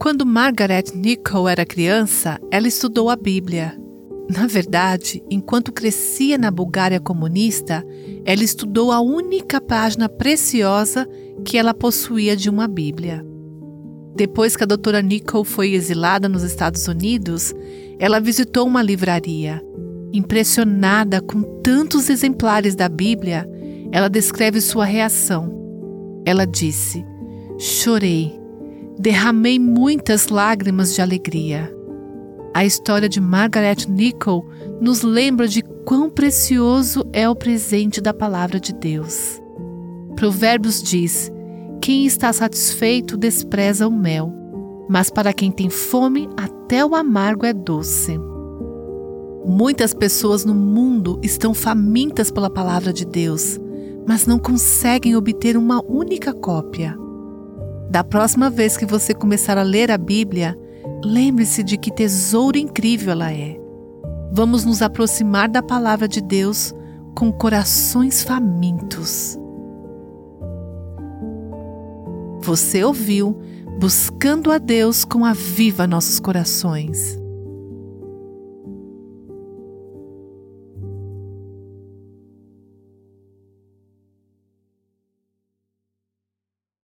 Quando Margaret Nichol era criança, ela estudou a Bíblia. Na verdade, enquanto crescia na Bulgária comunista, ela estudou a única página preciosa que ela possuía de uma Bíblia. Depois que a doutora Nicole foi exilada nos Estados Unidos, ela visitou uma livraria. Impressionada com tantos exemplares da Bíblia, ela descreve sua reação. Ela disse: Chorei, derramei muitas lágrimas de alegria. A história de Margaret Nicole nos lembra de quão precioso é o presente da palavra de Deus. Provérbios diz: Quem está satisfeito despreza o mel, mas para quem tem fome, até o amargo é doce. Muitas pessoas no mundo estão famintas pela palavra de Deus, mas não conseguem obter uma única cópia. Da próxima vez que você começar a ler a Bíblia, Lembre-se de que tesouro incrível ela é. Vamos nos aproximar da palavra de Deus com corações famintos. Você ouviu Buscando a Deus com a Viva Nossos Corações.